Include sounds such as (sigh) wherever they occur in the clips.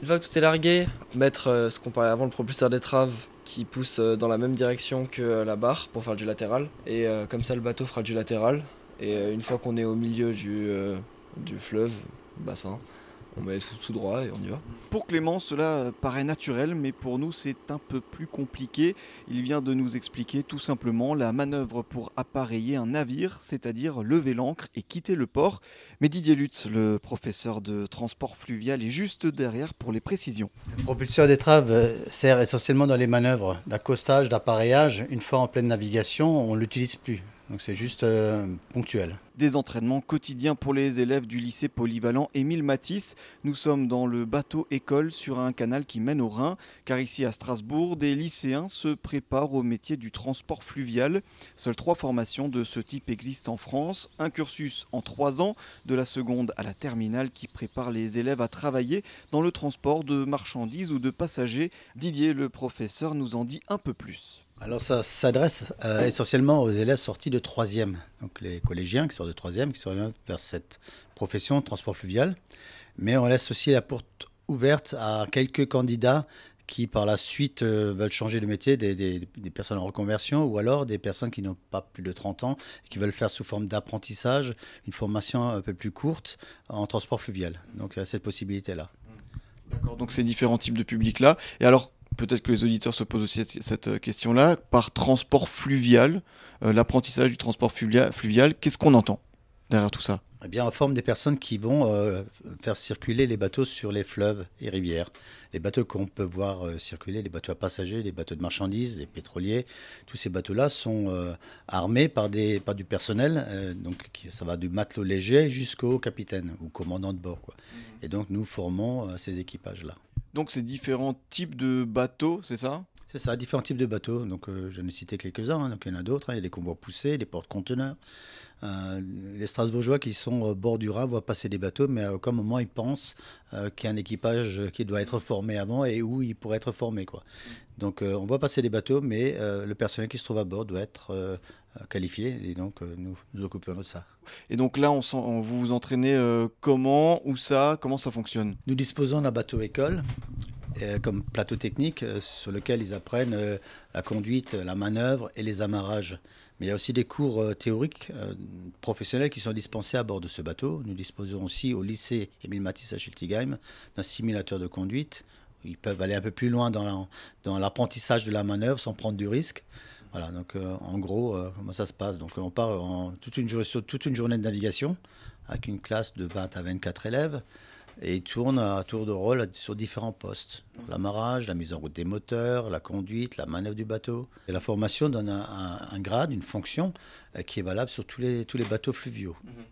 Une fois que tout est largué, mettre euh, ce qu'on parlait avant, le propulseur d'étrave qui pousse euh, dans la même direction que euh, la barre pour faire du latéral. Et comme ça, le bateau fera du latéral. Et une fois qu'on est au milieu du, du fleuve, bassin, on met tout, droit et on y va. Pour Clément, cela paraît naturel, mais pour nous, c'est un peu plus compliqué. Il vient de nous expliquer tout simplement la manœuvre pour appareiller un navire, c'est-à-dire lever l'ancre et quitter le port. Mais Didier Lutz, le professeur de transport fluvial, est juste derrière pour les précisions. Le propulseur d'étrave euh, sert essentiellement dans les manœuvres d'accostage, d'appareillage. Une fois en pleine navigation, on ne l'utilise plus. Donc c'est juste euh, ponctuel. Des entraînements quotidiens pour les élèves du lycée polyvalent Émile Matisse. Nous sommes dans le bateau école sur un canal qui mène au Rhin, car ici à Strasbourg, des lycéens se préparent au métier du transport fluvial. Seules trois formations de ce type existent en France. Un cursus en trois ans, de la seconde à la terminale, qui prépare les élèves à travailler dans le transport de marchandises ou de passagers. Didier, le professeur, nous en dit un peu plus. Alors ça s'adresse euh, essentiellement aux élèves sortis de troisième, donc les collégiens qui sortent de troisième, qui s'orientent vers cette profession transport fluvial. Mais on laisse aussi la porte ouverte à quelques candidats qui par la suite euh, veulent changer de métier, des, personnes en reconversion ou alors des personnes qui n'ont pas plus de 30 ans et qui veulent faire sous forme d'apprentissage une formation un peu plus courte en transport fluvial. Donc il y a cette possibilité-là. D'accord, donc ces différents types de publics-là. Et alors, peut-être que les auditeurs se posent aussi cette euh, question-là, par transport fluvial, euh, l'apprentissage du transport fluvial, qu'est-ce qu'on entend derrière tout ça? Eh bien, on forme des personnes qui vont euh, faire circuler les bateaux sur les fleuves et rivières. Les bateaux qu'on peut voir circuler, les bateaux à passagers, les bateaux de marchandises, les pétroliers, tous ces bateaux-là sont armés par, des, par du personnel. donc, ça va du matelot léger jusqu'au capitaine ou commandant de bord. Quoi. Mmh. Et donc, nous formons ces équipages-là. Donc c'est différents types de bateaux, c'est ça? C'est ça, différents types de bateaux. Donc, euh, j'en ai cité quelques-uns. Hein. Donc, il y en a d'autres. Hein. Il y a des convois poussés, des porte-conteneurs. Euh, les Strasbourgeois qui sont au bord du Rhin voient passer des bateaux, mais à aucun moment ils pensent euh, qu'il y a un équipage qui doit être formé avant et où il pourrait être formé. Quoi. Donc, on voit passer des bateaux, mais le personnel qui se trouve à bord doit être qualifié. Et donc, nous nous occupons de ça. Et donc là, on, vous vous entraînez comment, où ça, comment ça fonctionne? Nous disposons d'un bateau école euh, comme plateau technique euh, sur lequel ils apprennent euh, la conduite, la manœuvre et les amarrages. Mais il y a aussi des cours théoriques professionnels qui sont dispensés à bord de ce bateau. Nous disposons aussi au lycée Émile Matisse à Schiltigheim d'un simulateur de conduite. Ils peuvent aller un peu plus loin dans l'apprentissage de la manœuvre sans prendre du risque. Voilà, donc en gros, comment ça se passe? Donc on part en toute une, sur toute une journée de navigation avec une classe de 20 à 24 élèves et il tourne à tour de rôle sur différents postes. L'amarrage, la mise en route des moteurs, la conduite, la manœuvre du bateau. Et la formation donne un, grade, une fonction euh, qui est valable sur tous les, tous les bateaux fluviaux, mhm.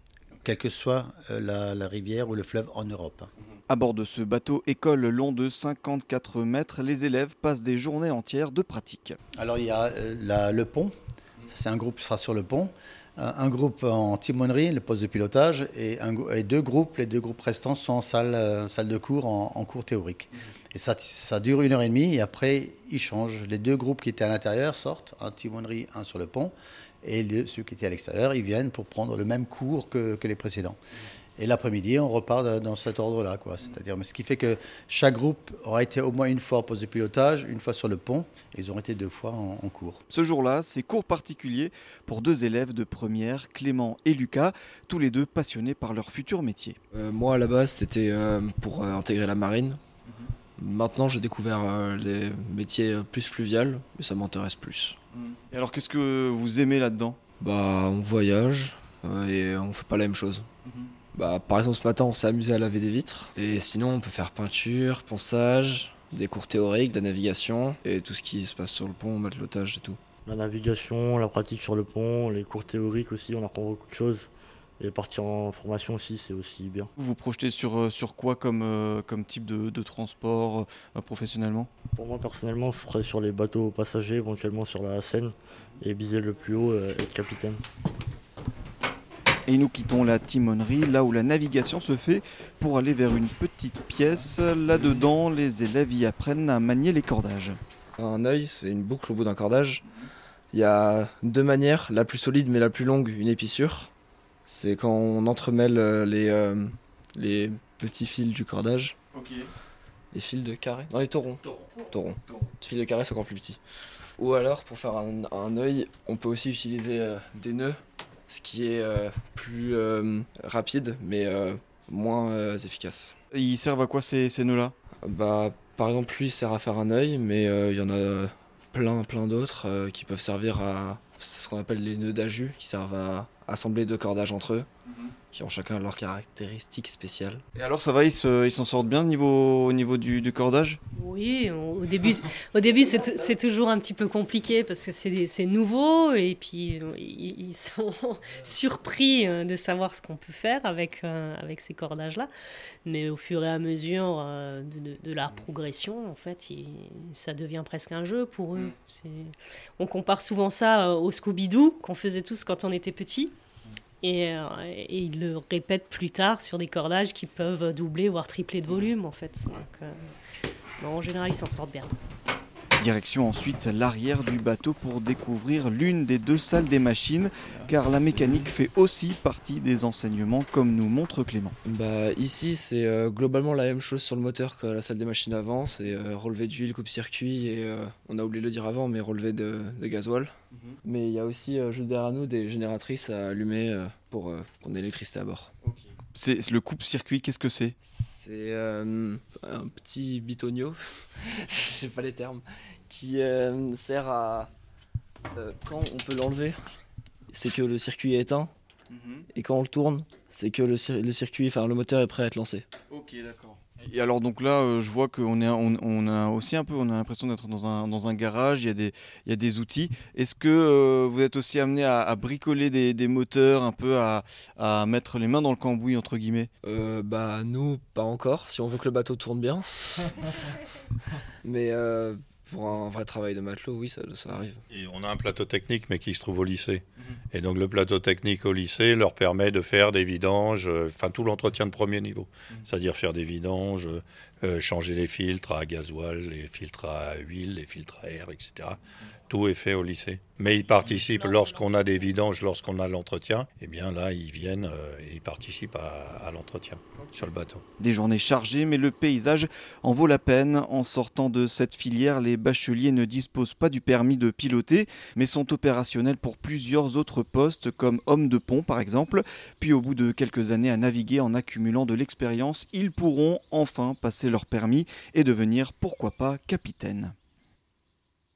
quelle que soit euh, la, rivière ou le fleuve en Europe. Mhm. À bord de ce bateau école long de 54 mètres, les élèves passent des journées entières de pratique. Alors il y a euh, le pont, c'est un groupe qui sera sur le pont un groupe en timonerie, le poste de pilotage, et, deux groupes. Les deux groupes restants sont en salle, euh, de cours, en, cours théorique. Et ça, ça, dure une heure et demie, et après, ils changent. Les deux groupes qui étaient à l'intérieur sortent, un timonerie, un sur le pont, et ceux qui étaient à l'extérieur, ils viennent pour prendre le même cours que les précédents. Et l'après-midi, on repart dans cet ordre-là. C'est-à-dire, ce qui fait que chaque groupe aura été au moins une fois en poste de pilotage, une fois sur le pont, et ils ont été deux fois en, cours. Ce jour-là, c'est cours particulier pour deux élèves de première, Clément et Lucas, tous les deux passionnés par leur futur métier. Euh, moi, à la base, c'était euh, pour euh, intégrer la marine. Mhm. Maintenant, j'ai découvert les métiers plus fluviales, mais ça m'intéresse plus. Et alors, qu'est-ce que vous aimez là-dedans? Bah, on voyage et on fait pas la même chose. Mhm. Bah, par exemple, ce matin, on s'est amusé à laver des vitres. Et sinon, on peut faire peinture, ponçage, des cours théoriques, de la navigation et tout ce qui se passe sur le pont, matelotage et tout. La navigation, la pratique sur le pont, les cours théoriques aussi, on apprend beaucoup de choses. Et partir en formation aussi, c'est aussi bien. Vous vous projetez sur, euh, sur quoi comme, euh, comme type de, de transport euh, professionnellement? Pour moi, personnellement, ce serait sur les bateaux passagers, éventuellement sur la Seine, et viser le plus haut, être capitaine. Et nous quittons la timonerie, là où la navigation se fait, pour aller vers une petite pièce. Là-dedans, les élèves y apprennent à manier les cordages. Un œil, c'est une boucle au bout d'un cordage. Il y a deux manières, la plus solide mais la plus longue, une épissure. C'est quand on entremêle euh, les, euh, les petits fils du cordage. les fils de carré Dans les taurons. Taurons. Les fils de carré, c'est encore plus petit. Ou alors, pour faire un, un œil, on peut aussi utiliser euh, des nœuds, ce qui est euh, plus euh, rapide, mais euh, moins efficace. Et ils servent à quoi ces, ces nœuds-là? Bah, par exemple, lui il sert à faire un œil, mais il y en a plein, plein d'autres qui peuvent servir à ce qu'on appelle les nœuds d'ajus, qui servent à assembler deux cordages entre eux, qui ont chacun leurs caractéristiques spéciales. Et alors ça va, ils se- ils s'en sortent bien au niveau, au niveau du, du cordage? Oui, au début, au début c'est tou- c'est toujours un petit peu compliqué parce que c'est nouveau et puis ils ils sont (laughs) surpris euh, de savoir ce qu'on peut faire avec, euh, avec ces cordages-là. Mais au fur et à mesure euh, de, de- de la progression, en fait, il- ça devient presque un jeu pour eux. C'est- On compare souvent ça au Scooby-Doo qu'on faisait tous quand on était petit. Et, euh, et ils le répètent plus tard sur des cordages qui peuvent doubler, voire tripler de volume, en fait. Euh, en général, ils s'en sortent bien. Direction ensuite l'arrière du bateau pour découvrir l'une des deux salles des machines, car la mécanique fait aussi partie des enseignements, comme nous montre Clément. Bah, ici, c'est euh, globalement la même chose sur le moteur que la salle des machines avant, c'est euh, relevé d'huile, coupe-circuit et euh, on a oublié de le dire avant, mais relevé de, de gasoil. Mais il y a aussi euh, juste derrière nous des génératrices à allumer euh, pour euh, qu'on ait l'électricité à bord. C'est le coupe-circuit, qu'est-ce que c'est? C'est euh, un petit bitonio, (laughs) je sais pas les termes, qui euh, sert à. euh, quand on peut l'enlever, c'est que le circuit est éteint, et quand on le tourne, c'est que le, cir- le circuit, enfin le moteur est prêt à être lancé. Ok, d'accord. Et alors donc là, euh, je vois qu'on est, on, on a aussi un peu, on a l'impression d'être dans un, dans un garage. Il y a des, il y a des outils. Est-ce que euh, vous êtes aussi amené à, à bricoler des, des moteurs, un peu à, à mettre les mains dans le cambouis entre guillemets? Euh, bah nous, pas encore, si on veut que le bateau tourne bien. (laughs) Mais euh, pour un vrai travail de matelot, oui, ça, ça arrive. Et on a un plateau technique, mais qui se trouve au lycée. Et donc le plateau technique au lycée leur permet de faire des vidanges, euh, enfin tout l'entretien de premier niveau. C'est-à-dire faire des vidanges, euh, euh, changer les filtres à gasoil, les filtres à huile, les filtres à air, etc. Tout est fait au lycée. Mais ils participent lorsqu'on a des vidanges, lorsqu'on a l'entretien. Eh bien là, ils viennent euh, et ils participent à, l'entretien sur le bateau. Des journées chargées, mais le paysage en vaut la peine. En sortant de cette filière, les bacheliers ne disposent pas du permis de piloter, mais sont opérationnels pour plusieurs autres postes, comme homme de pont par exemple. Puis au bout de quelques années à naviguer en accumulant de l'expérience, ils pourront enfin passer leur permis et devenir, pourquoi pas, capitaine.